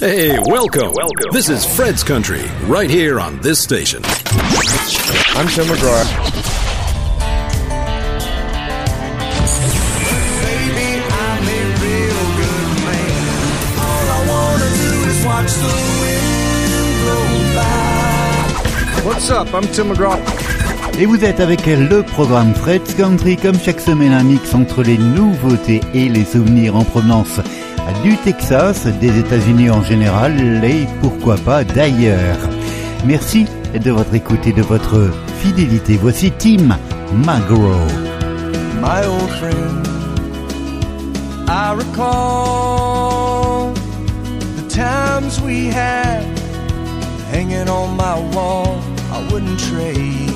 Hey, welcome. Welcome. This is Fred's Country, right here on this station. I'm Tim McGraw. What's up? I'm Tim McGraw. Et vous êtes avec le programme Fred's Country, comme chaque semaine un mix entre les nouveautés et les souvenirs en provenance du Texas, des États-Unis en général et pourquoi pas d'ailleurs. Merci de votre écoute et de votre fidélité. Voici Tim McGraw. My old friend, I recall the times we had hanging on my wall. I wouldn't trade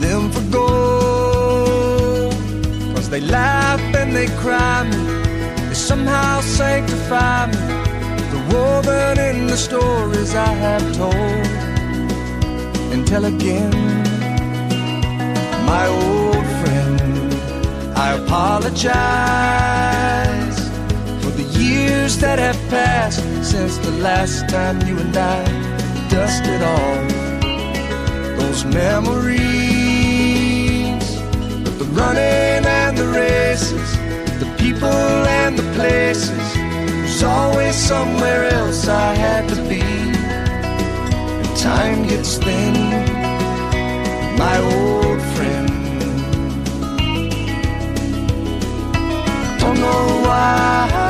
them for gold. Cause they laugh and they cry me, they somehow sanctify me. The woman in the stories I have told and tell again my old friend. I apologize for the years that have passed since the last time you and I dusted off those memories of the running and the races, people and the places. There's always somewhere else I had to be. And time gets thin my old friend. Don't know why.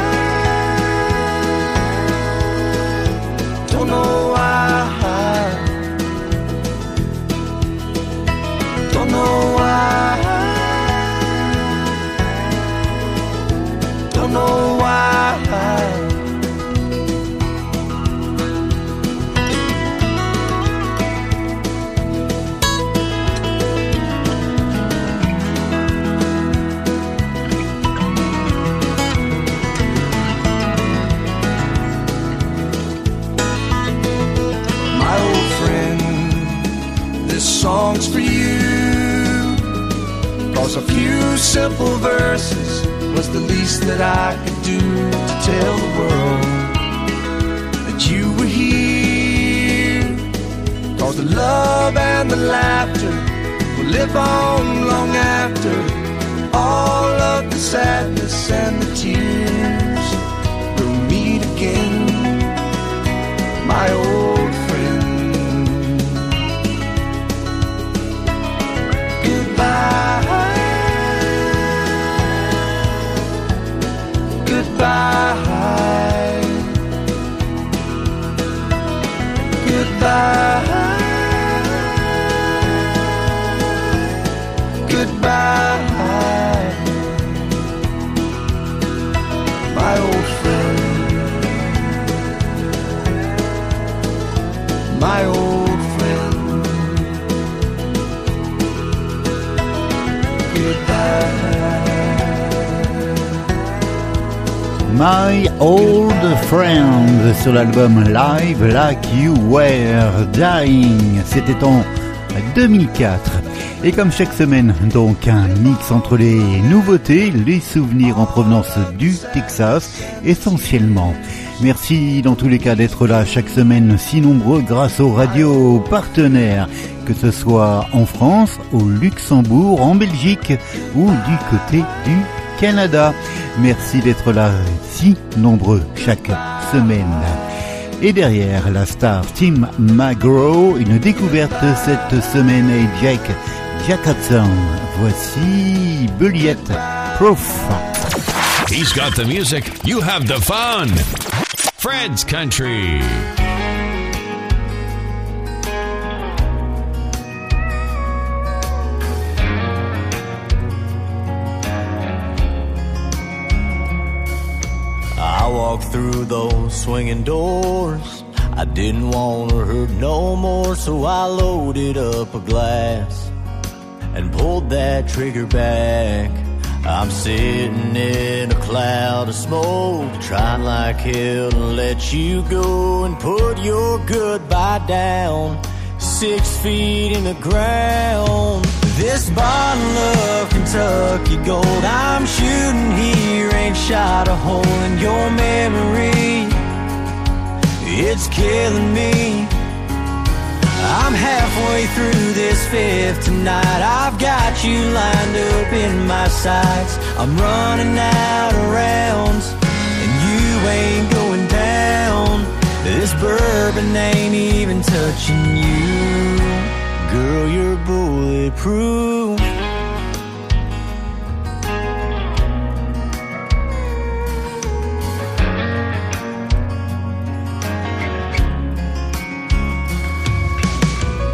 Sur l'album Live Like You Were Dying. C'était en 2004. Et comme chaque semaine, donc un mix entre les nouveautés, les souvenirs en provenance du Texas, essentiellement. Merci dans tous les cas d'être là chaque semaine, si nombreux grâce aux radios partenaires, que ce soit en France, au Luxembourg, en Belgique ou du côté du Canada. Merci d'être là, si nombreux chaque semaine. Et derrière la star Tim McGraw, une découverte cette semaine et Jake Jacobson. Voici Bulliet Proof. He's got the music, you have the fun. Fred's Country. Walked through those swinging doors. I didn't want to hurt no more, so I loaded up a glass and pulled that trigger back. I'm sitting in a cloud of smoke, trying like hell to let you go and put your goodbye down six feet in the ground. This bottle of Kentucky gold I'm shooting here ain't shot a hole in your memory. it's killing me. I'm halfway through this fifth tonight. I've got you lined up in my sights. I'm running out of rounds, and you ain't going down. This bourbon ain't even touching you. Girl, you're bulletproof.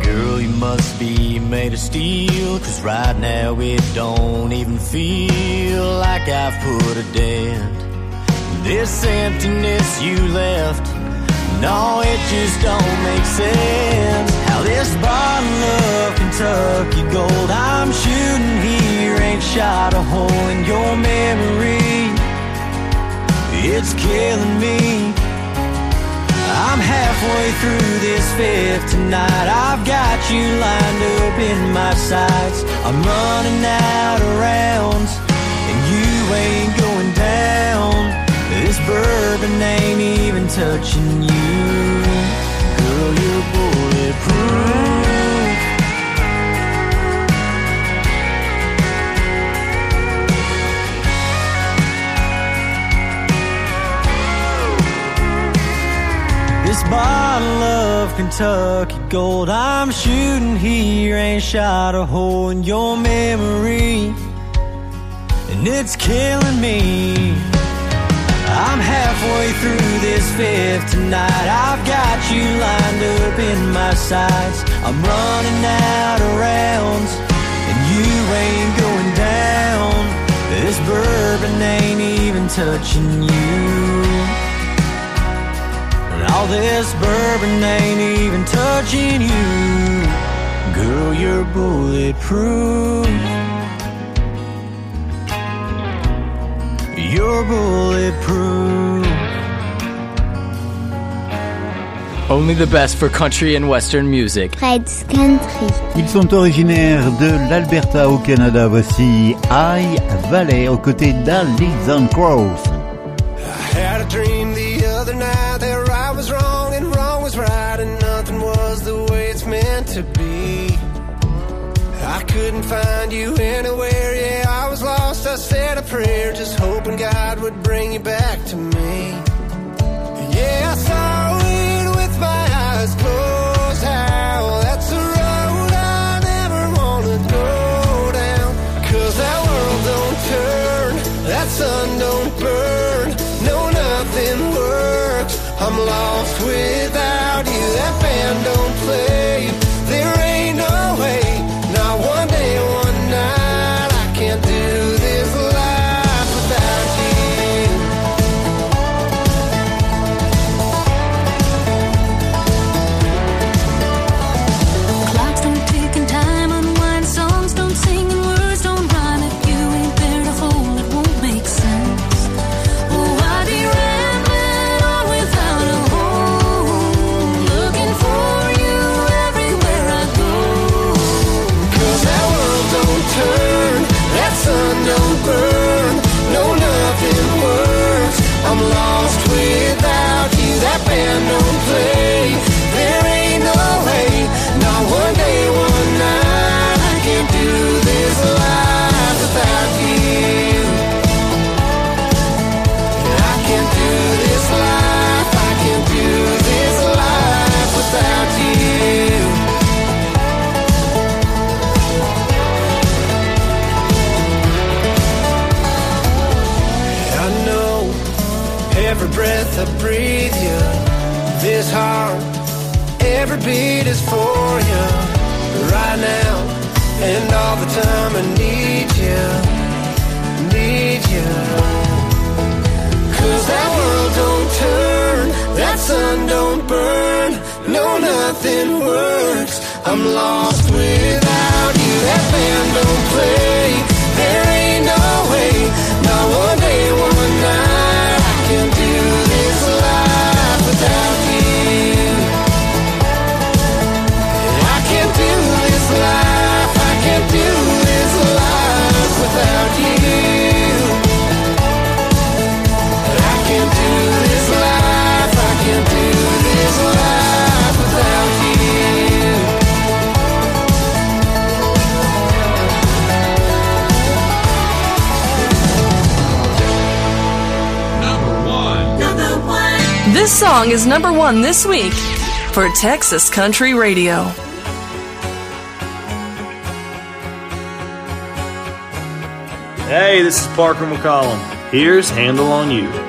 Girl, you must be made of steel. Cause right now it don't even feel like I've put a dent. This emptiness you left, no, it just don't make sense. How this bottle of Kentucky gold I'm shooting here ain't shot a hole in your memory. It's killing me. I'm halfway through this fifth tonight. I've got you lined up in my sights. I'm running out of rounds, and you ain't going down. This bourbon ain't even touching you. This bottle of Kentucky gold I'm shooting here ain't shot a hole in your memory. And it's killing me. I'm halfway through this fifth tonight. I've got you lined up in my sights. I'm running out of rounds, and you ain't going down. This bourbon ain't even touching you. And all this bourbon ain't even touching you. Girl, you're bulletproof. You're bulletproof. Only the best for country and western music. Fred's Country. Ils sont originaires de l'Alberta au Canada. Voici High Valley aux côtés d'Alison Krauss. I had a dream the other night that right was wrong and wrong was right and nothing was the way it's meant to be. I couldn't find you anywhere, I said a prayer, just hoping God would bring you back to me. Yeah, I saw is number one this week for Texas Country Radio. Hey, this is Parker McCollum. Here's Handle on You.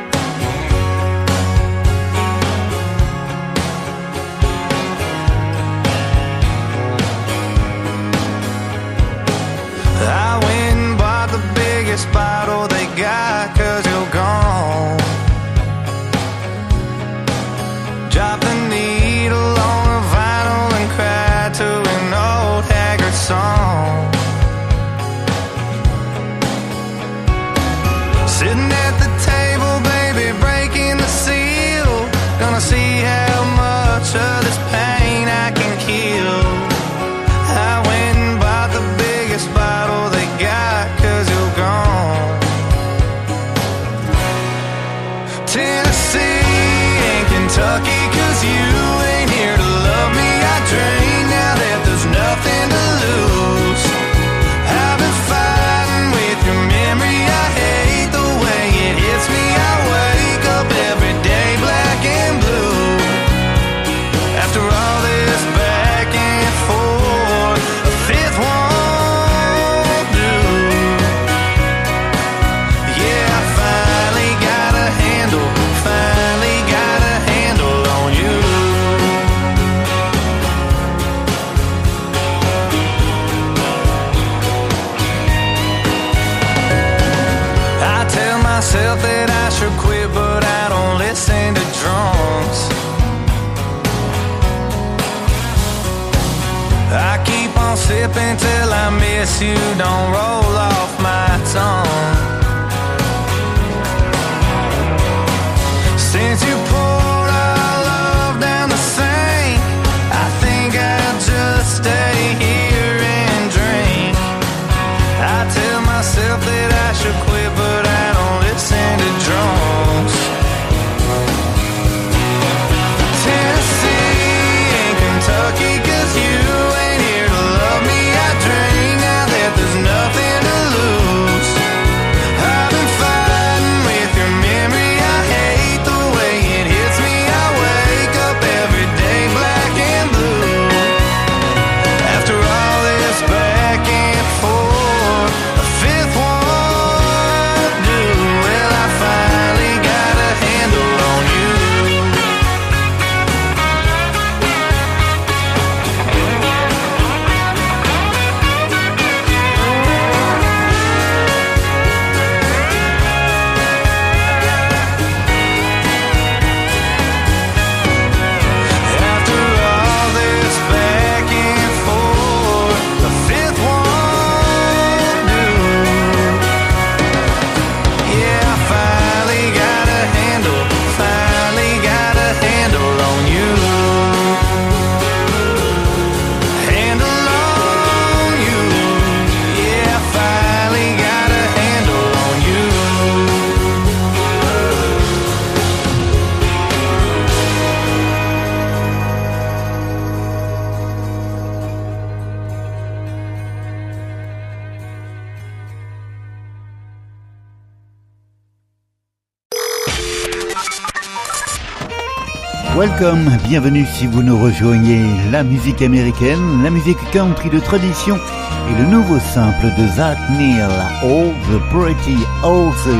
welcome, bienvenue si vous nous rejoignez. La musique américaine, la musique country de tradition et le nouveau simple de Zach Neal, All the Pretty Horses.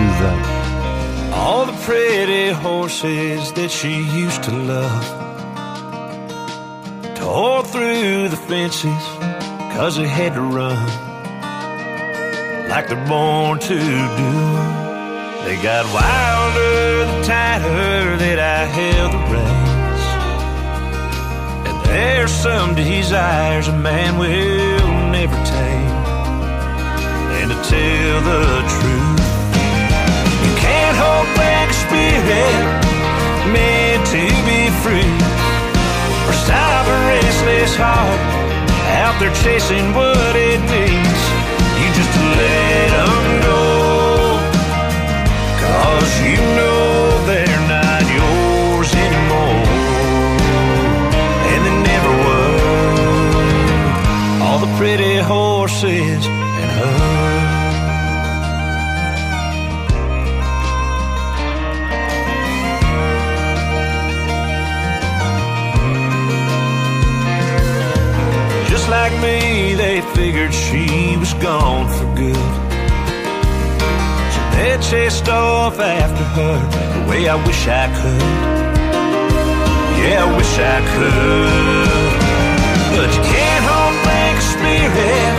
All the pretty horses that she used to love tore through the fences cause they had to run like they're born to do. They got wilder the tighter that I held the reins. There's some desires a man will never tame. And to tell the truth, you can't hold back a spirit meant to be free. Or stop a restless heart out there chasing what it needs. You just let them go. Cause you know pretty horses and her. Just like me, they figured she was gone for good. So they chased off after her the way I wish I could. Yeah, I wish I could. But you can't spirit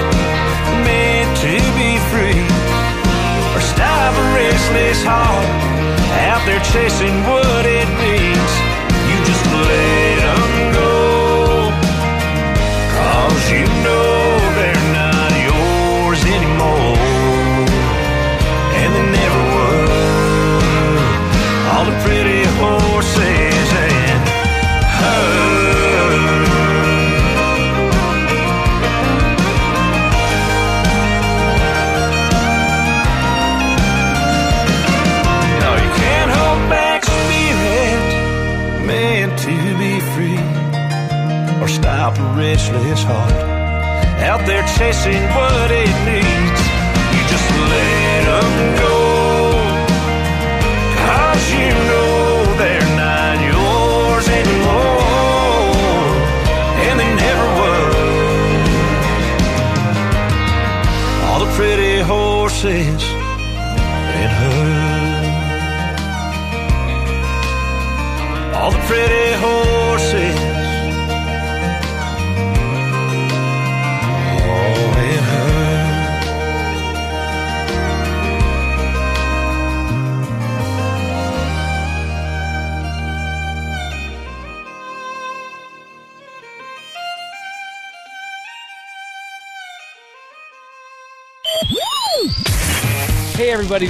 meant to be free or stop a restless heart out there chasing what it means. You just let 'em go. Cause you know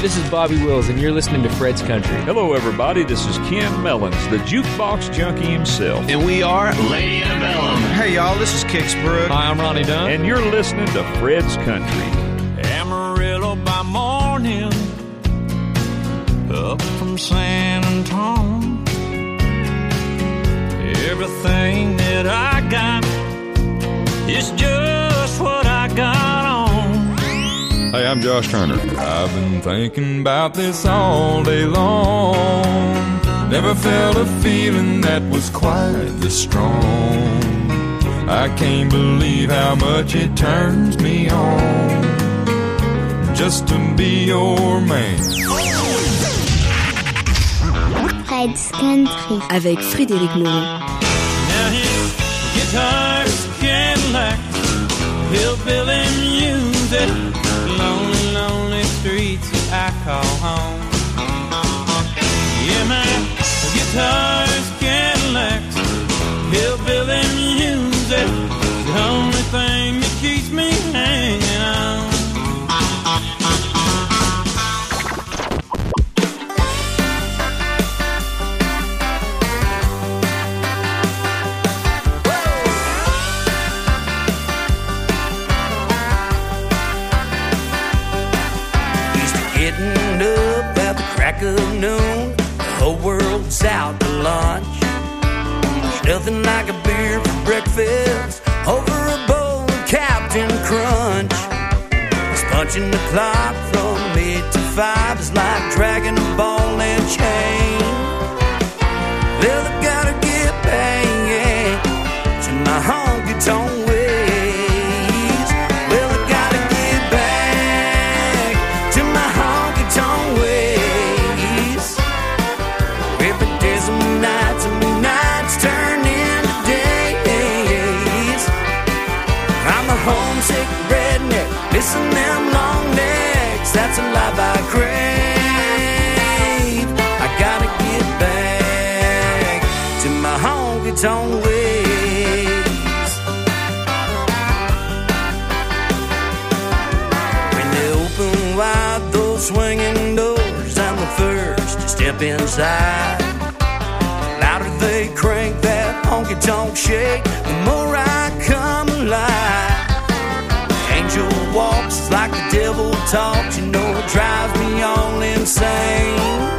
this is Bobby Wills, and you're listening to Fred's Country. Hello, everybody. This is Ken Mellons, the jukebox junkie himself. And we are Lady Antebellum. Hey, y'all, this is Kix Brooks. Hi, I'm Ronnie Dunn. And you're listening to Fred's Country. I'm Josh Turner. I've been thinking about this all day long. Never felt a feeling that was quite this strong. I can't believe how much it turns me on just to be your man. Fred's Country avec Frédéric Moreau. Now his guitar's Cadillac, hillbilly call home. Yeah, my guitar's noon. The whole world's out to lunch. There's nothing like a beer for breakfast over a bowl of Captain Crunch. It's punching the clock from eight to five is like dragging a ball and chain. Well, I gotta get back to my honky tonk tonk ways. When they open wide those swinging doors, I'm the first to step inside. The louder they crank that honky tonk shake, the more I come alive. Angel walks like the devil talks, you know it drives me all insane.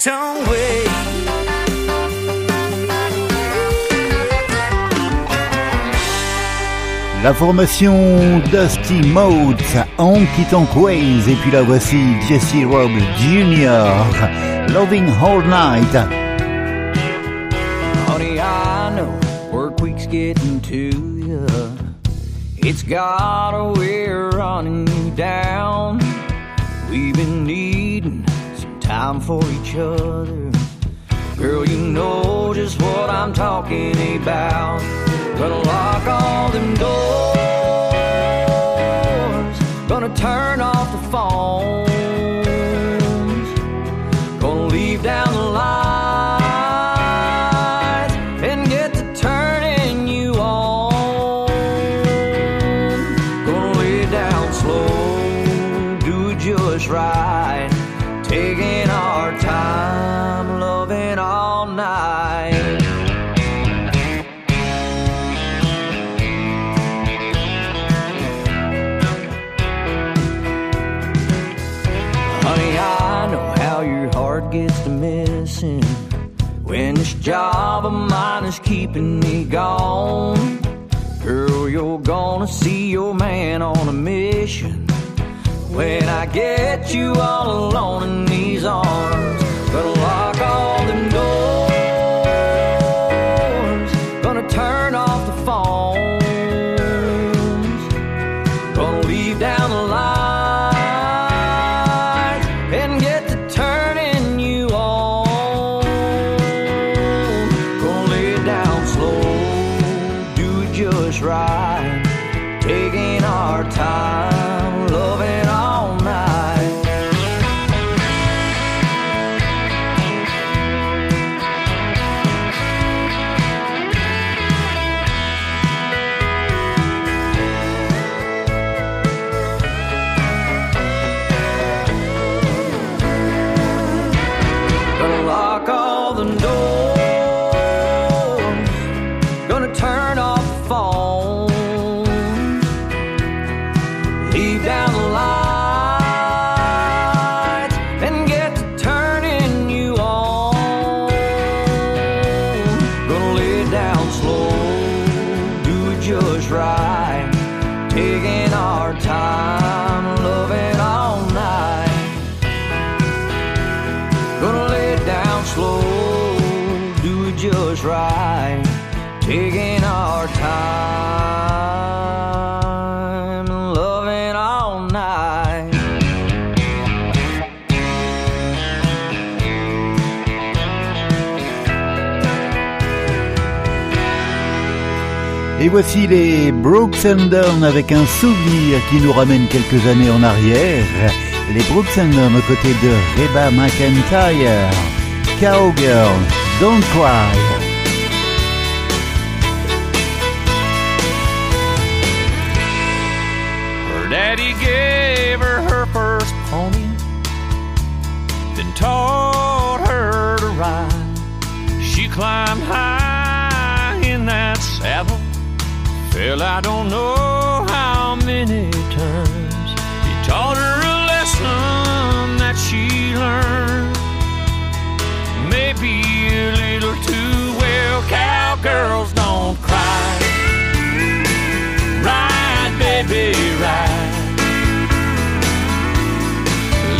Tonk ways. La formation Dusty Motes, Honky Tonk Ways, et puis la voici Jesse Robb Jr., Loving All Night. Honey, I know work week's getting to you. It's got a way of running you down. Time for each other. Girl, you know just what I'm talking about. Gonna lock all them doors. Gonna turn off Honey, I know how your heart gets to missing when this job of mine is keeping me gone. Girl, you're gonna see your man on a mission when I get you all alone in these arms. Voici les Brooks and Dunn avec un souvenir qui nous ramène quelques années en arrière. Les Brooks and Dunn aux côtés de Reba McIntyre. Cowgirl, Don't Cry. Daddy gave her her first pony, then taught her to ride. She climbed high fell I don't know how many times. He taught her a lesson lesson that she learned. Maybe a little too well. Cowgirls don't cry. Ride, baby, ride.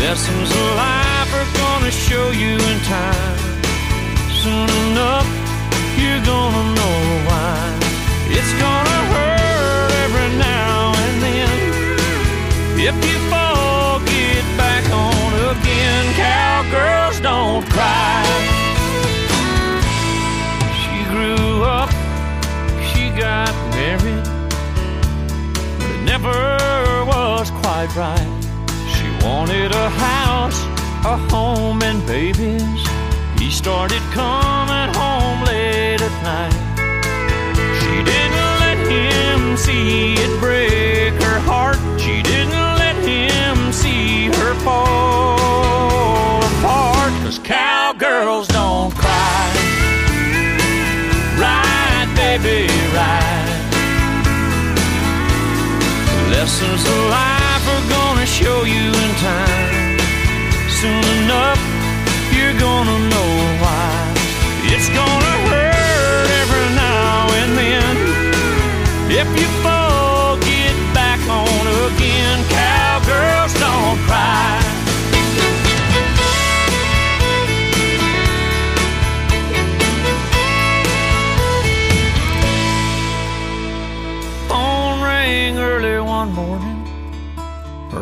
Lessons of life are gonna show you in time. Soon enough, Cowgirls cry. She grew up, she got married, but it never was quite right. She wanted a house, a home, and babies. He started coming home late at night. She didn't let him see it break her heart. She didn't ride. Lessons of life are gonna show you in time. Soon enough,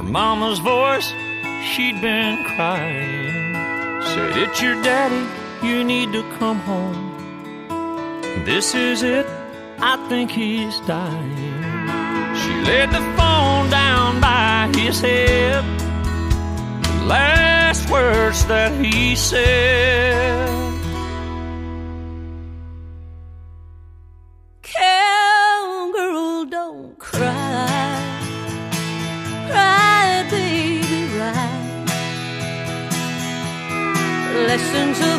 mama's voice, she'd been crying. Said, It's your daddy, you need to come home. This is it, I think he's dying. She laid the phone down by his head. Last words that he said. Lessons of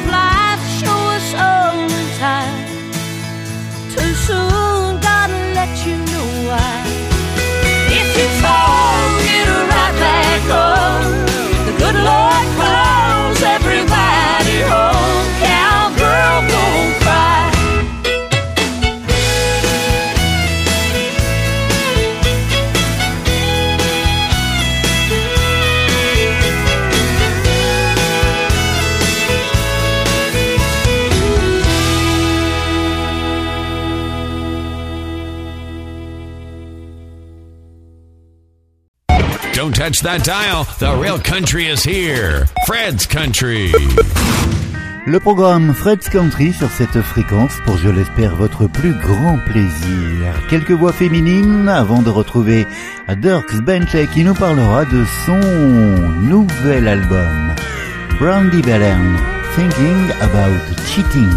Don't touch that dial. The real country is here. Fred's Country. Le programme Fred's Country sur cette fréquence pour, je l'espère, votre plus grand plaisir. Quelques voix féminines avant de retrouver Dirks Bentley qui nous parlera de son nouvel album. Brandy Belen, Thinking About Cheating.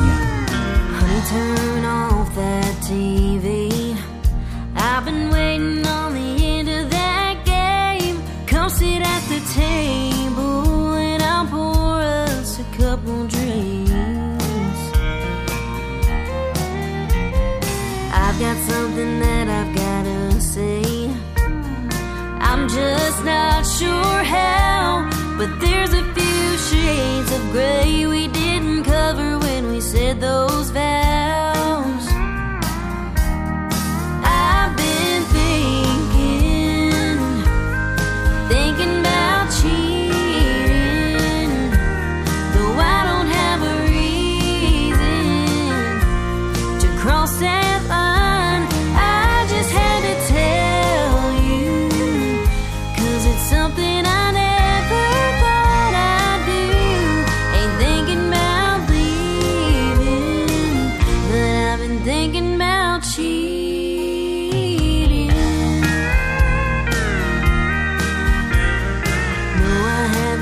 Sure how, but there's a few shades of gray we didn't cover when we said those vows.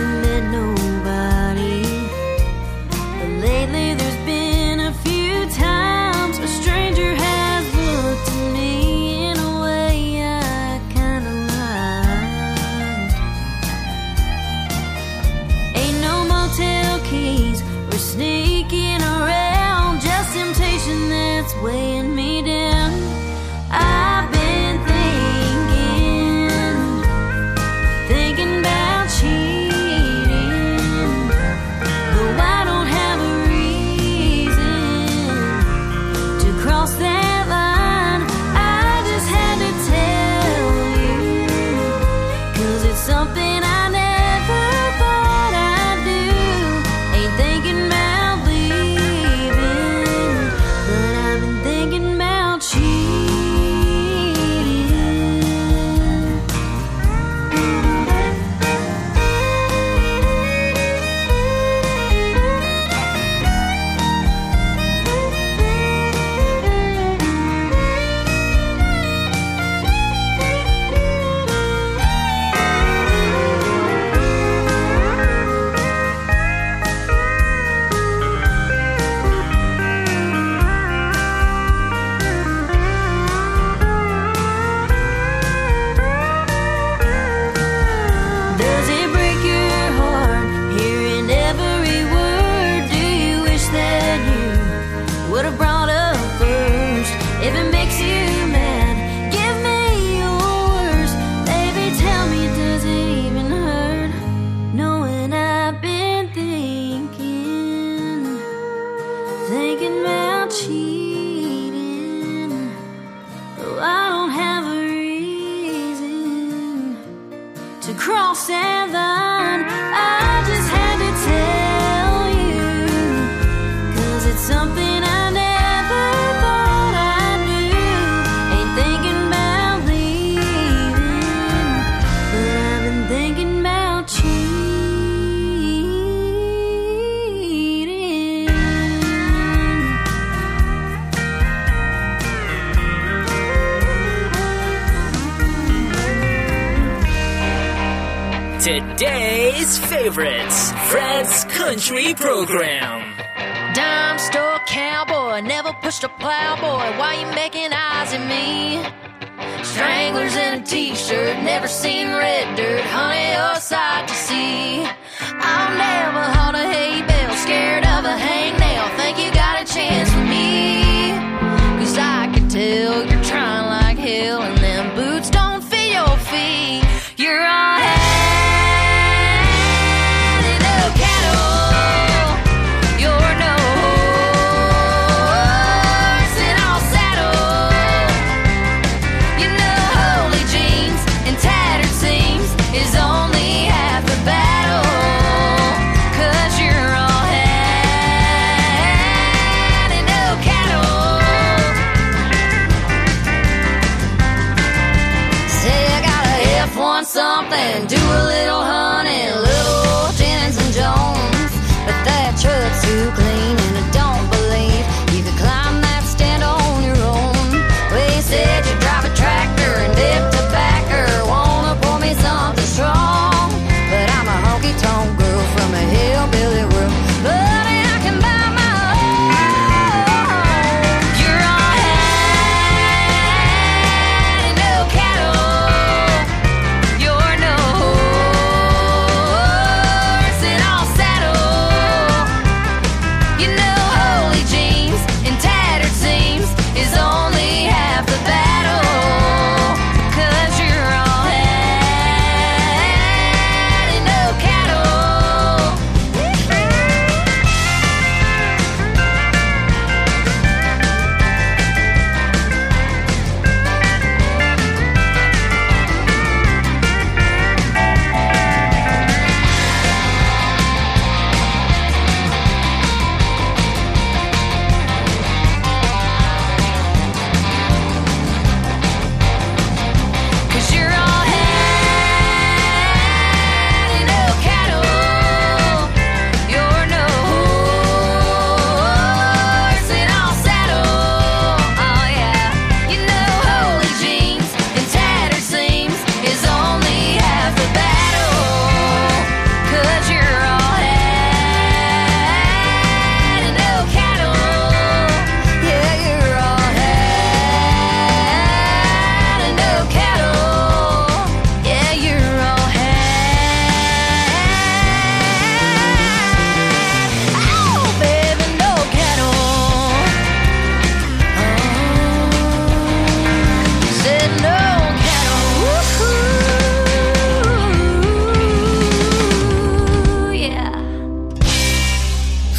and then no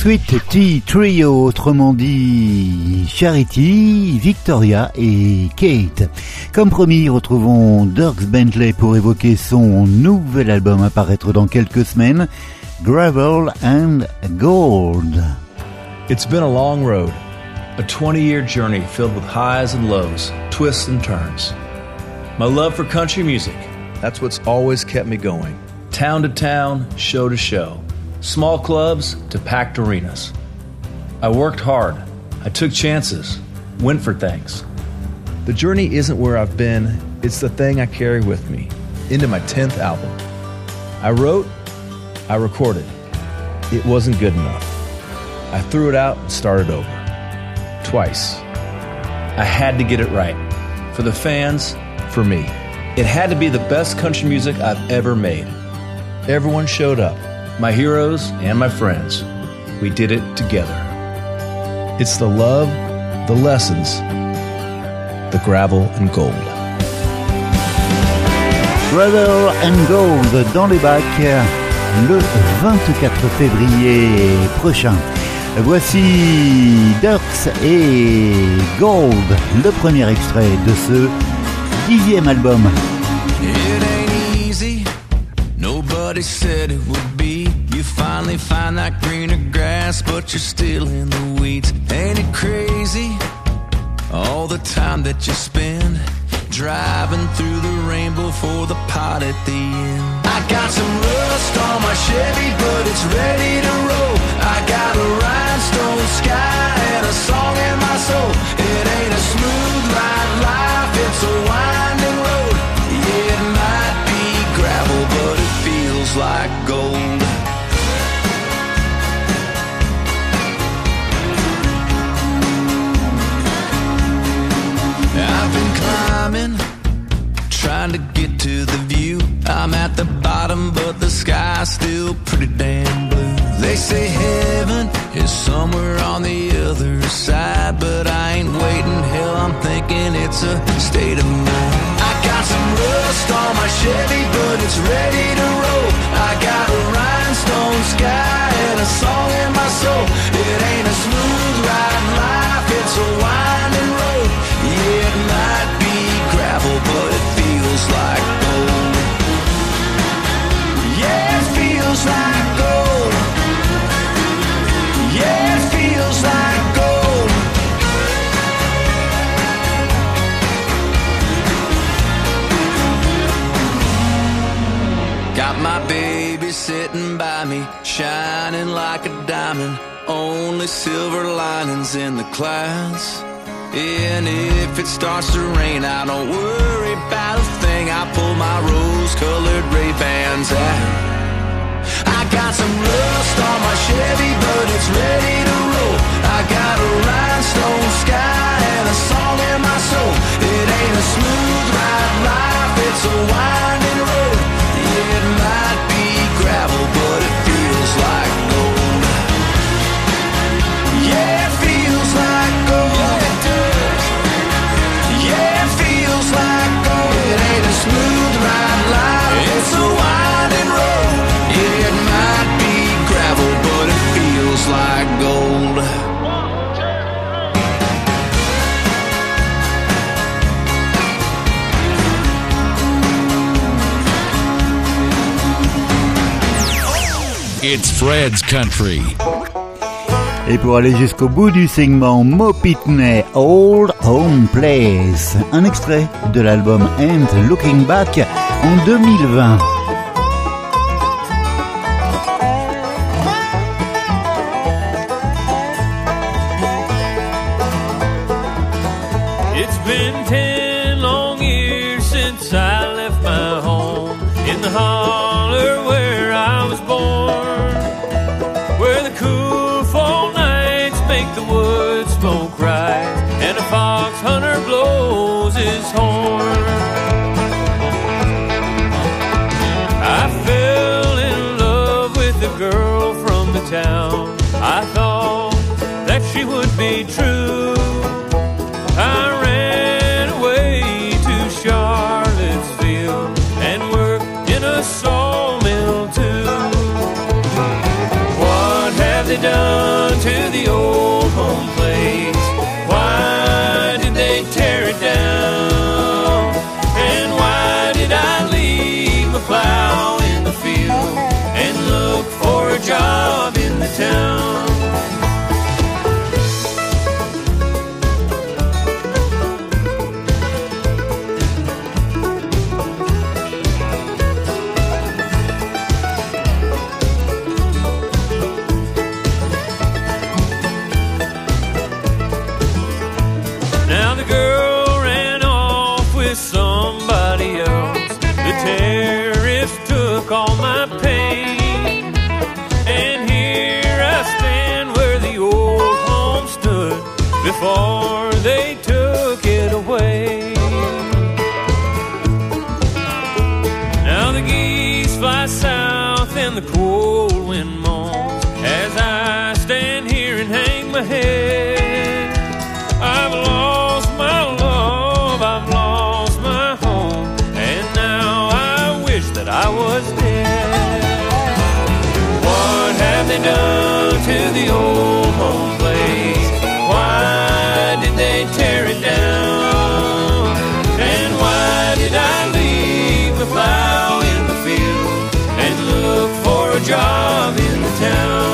Sweet Tea Trio, autrement dit Charity, Victoria et Kate. Comme promis, retrouvons Dirks Bentley pour évoquer son nouvel album à paraître dans quelques semaines, Gravel and Gold. It's been a long road, a 20 year journey filled with highs and lows, twists and turns. My love for country music, that's what's always kept me going. Town to town, show to show, small clubs to packed arenas. I worked hard, I took chances, went for things. The journey isn't where I've been, it's the thing I carry with me into my 10th album. I wrote, I recorded. It wasn't good enough. I threw it out and started over. Twice. I had to get it right. For the fans, for me. It had to be the best country music I've ever made. Everyone showed up my heroes and my friends. We did it together. It's the love, the lessons, the gravel and gold. Gravel and Gold dans les bacs le 24 février prochain. Voici Ducks et Gold, le premier extrait de ce dixième album. Nobody said it would be. You finally find that greener grass, but you're still in the weeds. Ain't it crazy? All the time that you spend driving through the rainbow for the pot at the end. I got some rust on my Chevy, but it's ready to roll. I got a rhinestone sky and a song in my soul. It ain't a smooth ride life, it's a feels like gold. I've been climbing, trying to get to the view. I'm at the bottom, but the sky's still pretty damn blue. They say heaven is somewhere on the other side, but I ain't waiting. Hell, I'm thinking it's a state of mind. I got some rust on my Chevy, but it's ready to roll and a song in my soul. shining like a diamond. Only silver linings in the clouds. And if it starts to rain, I don't worry about a thing. I pull my rose-colored Ray-Bans out. I got some rust on my Chevy, but it's ready to It's Fred's Country. Et pour aller jusqu'au bout du segment, Mo Pitney, Old Home Place, un extrait de l'album And Looking Back en 2020. town.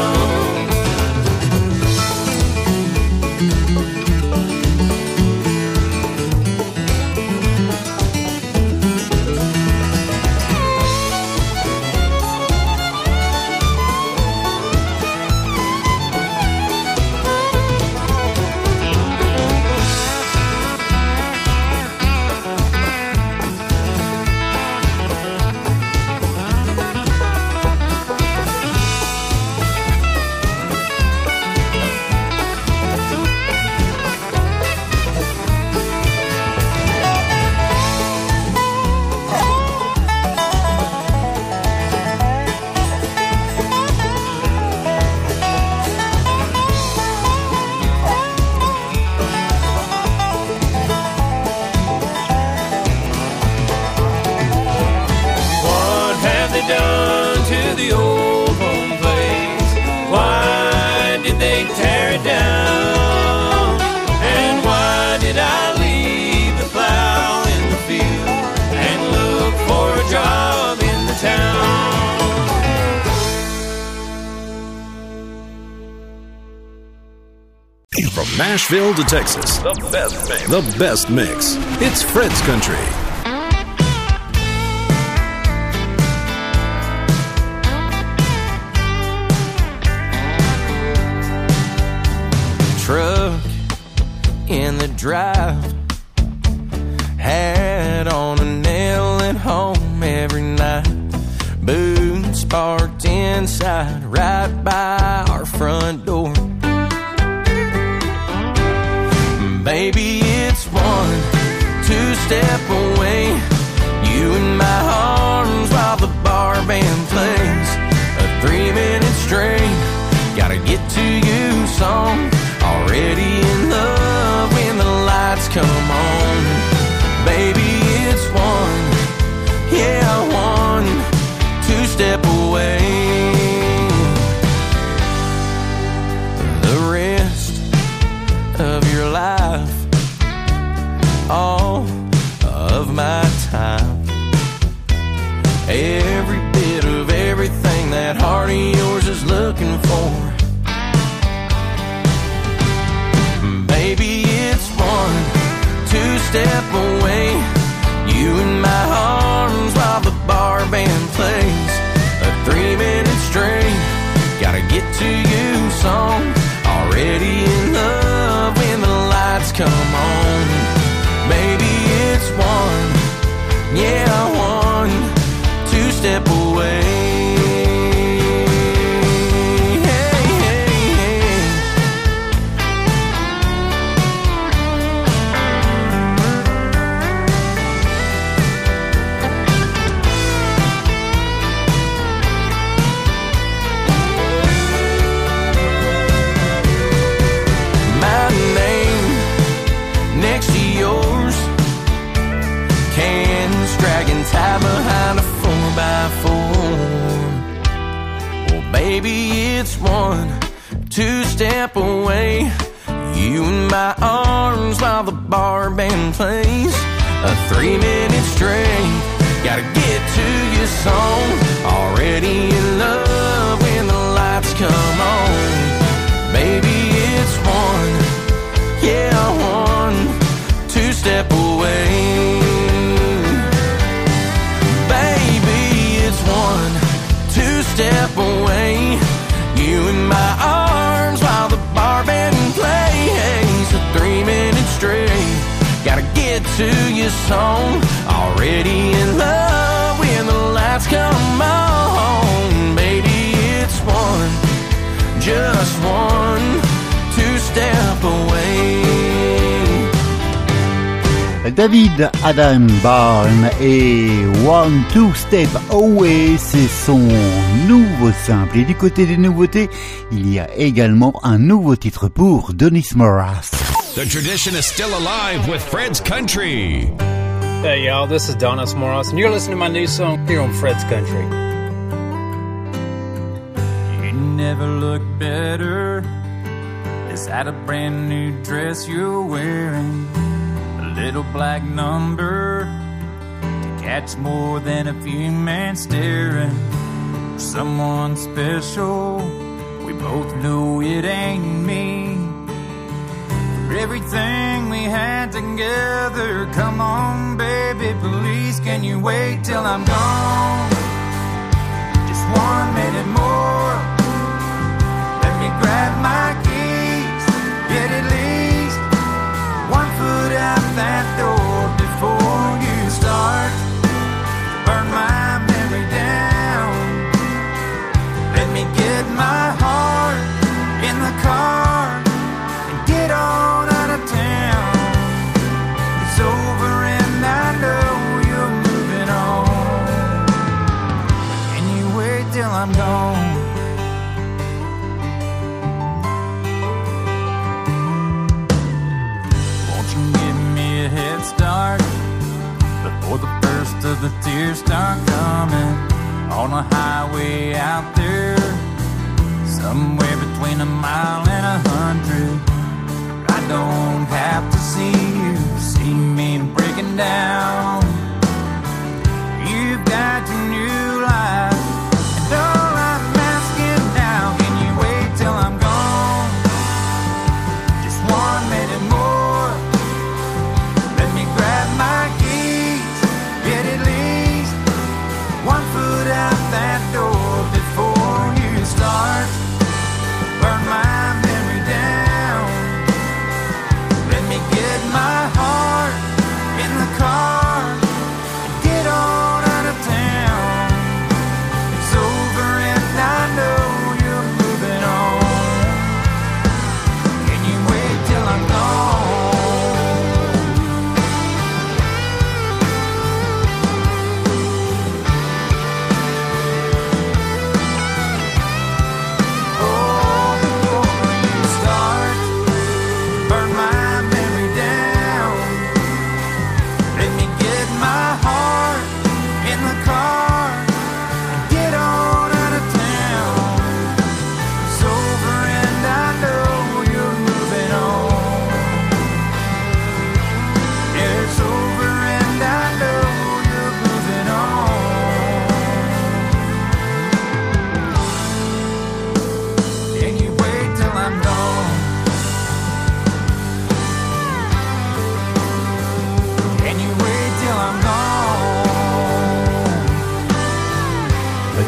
Nashville to Texas, The best mix. the best mix. It's Fred's Country. truck in the drive. Come on. David Adam Barn et One Two Step Away, c'est son nouveau simple. Et du côté des nouveautés, il y a également un nouveau titre pour Denis Moras. The tradition is still alive with Fred's Country. Hey y'all, this is Donice Morace, and you're listening to my new song here on Fred's Country. You never look better. Is that a brand new dress you're wearing? A little black number to catch more than a few men staring. Someone special. We both know it ain't me. Everything we had together, come on, baby, please. Can you wait till I'm gone? Just one minute more. Let me grab my keys. Get at least one foot out that door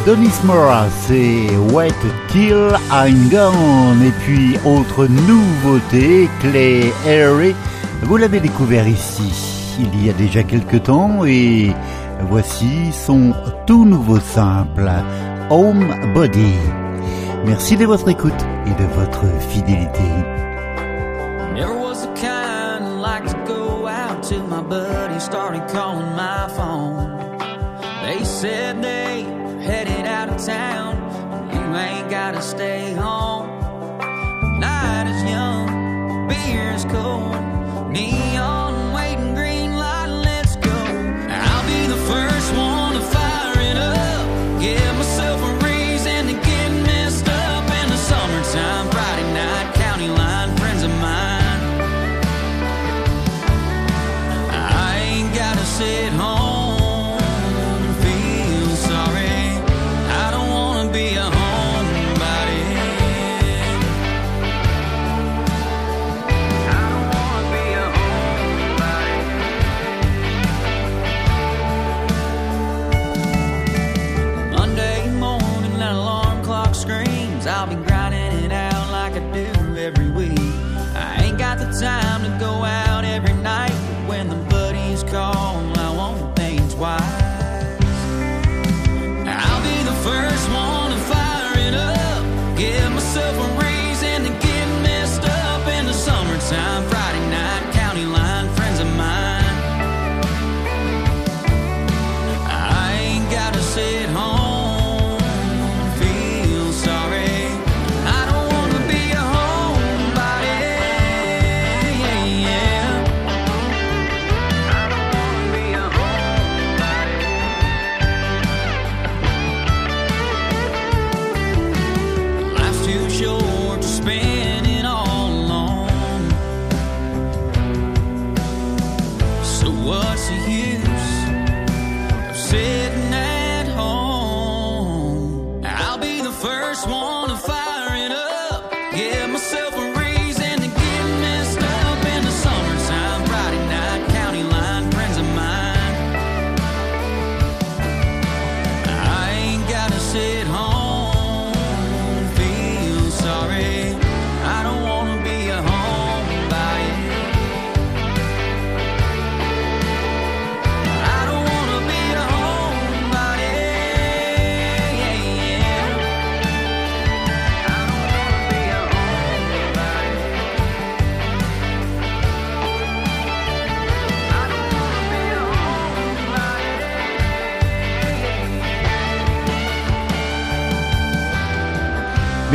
Donis Mora, c'est Wet Till I'm Gone. Et puis, autre nouveauté, Clay Harry, vous l'avez découvert ici, il y a déjà quelques temps, et voici son tout nouveau simple, Home Body. Merci de votre écoute et de votre fidélité. Town. You ain't gotta stay home. The Night is young, beer is cold, neon I won't think twice.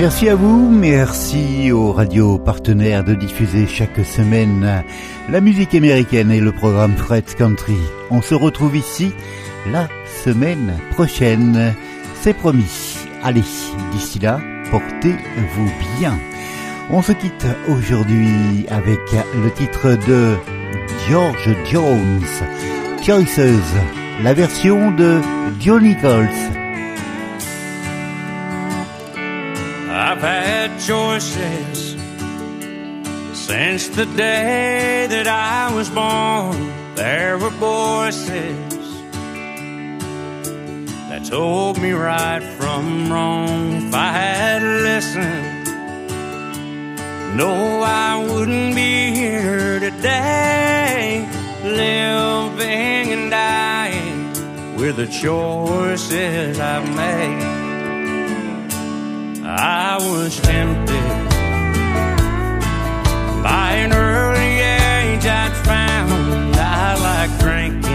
Merci à vous, merci aux radios partenaires de diffuser chaque semaine la musique américaine et le programme Fred's Country. On se retrouve ici la semaine prochaine, c'est promis. Allez, d'ici là, portez-vous bien. On se quitte aujourd'hui avec le titre de George Jones, Choices, la version de Joe Nichols. Choices since the day that I was born. There were voices that told me right from wrong. If I had listened, no, I wouldn't be here today, living and dying with the choices I've made. I was tempted by an early age. I'd found I like drinking.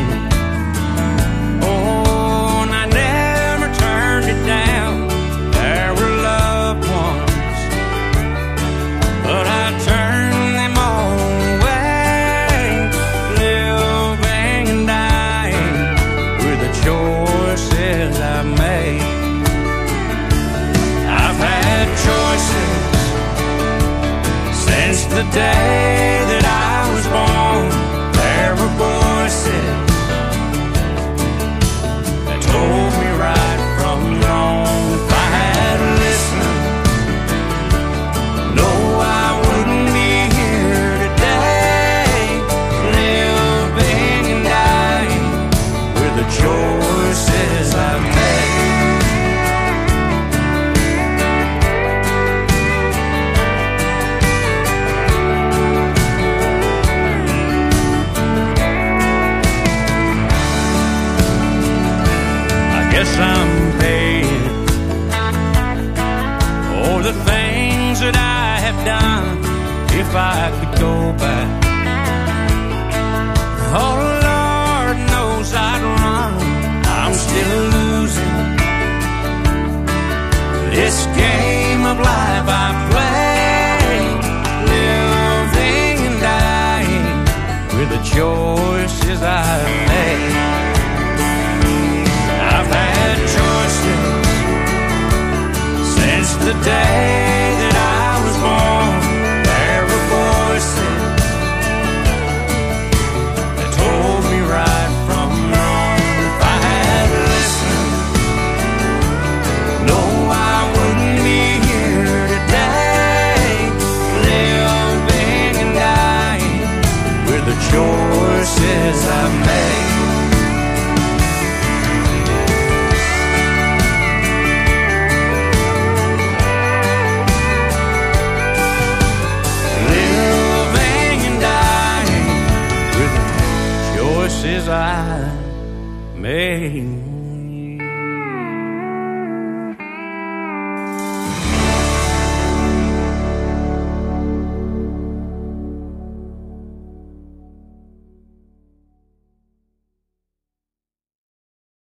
The day